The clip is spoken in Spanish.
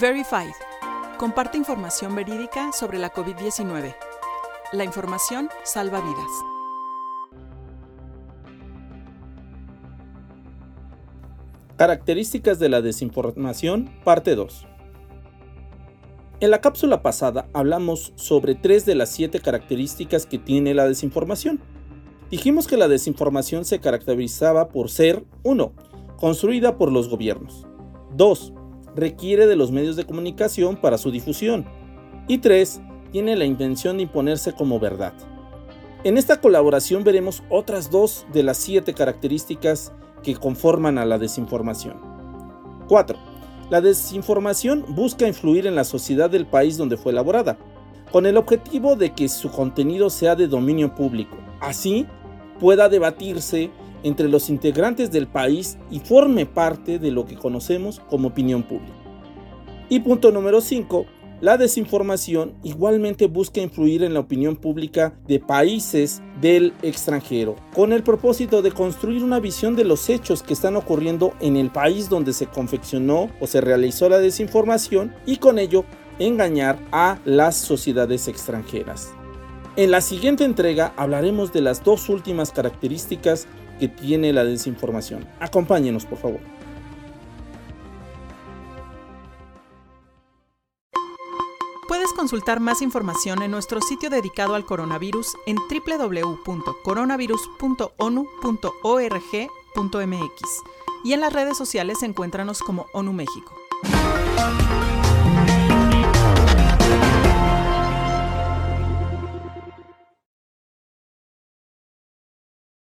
Verified. Comparte información verídica sobre la COVID-19. La información salva vidas. Características de la desinformación, parte 2. En la cápsula pasada hablamos sobre tres de las siete características que tiene la desinformación. Dijimos que la desinformación se caracterizaba por ser 1. Construida por los gobiernos. 2 requiere de los medios de comunicación para su difusión. Y 3. Tiene la intención de imponerse como verdad. En esta colaboración veremos otras dos de las siete características que conforman a la desinformación. 4. La desinformación busca influir en la sociedad del país donde fue elaborada, con el objetivo de que su contenido sea de dominio público. Así, pueda debatirse entre los integrantes del país y forme parte de lo que conocemos como opinión pública. Y punto número 5. La desinformación igualmente busca influir en la opinión pública de países del extranjero, con el propósito de construir una visión de los hechos que están ocurriendo en el país donde se confeccionó o se realizó la desinformación y con ello engañar a las sociedades extranjeras. En la siguiente entrega hablaremos de las dos últimas características que tiene la desinformación. Acompáñenos, por favor. Puedes consultar más información en nuestro sitio dedicado al coronavirus en www.coronavirus.onu.org.mx y en las redes sociales encuéntranos como ONU México.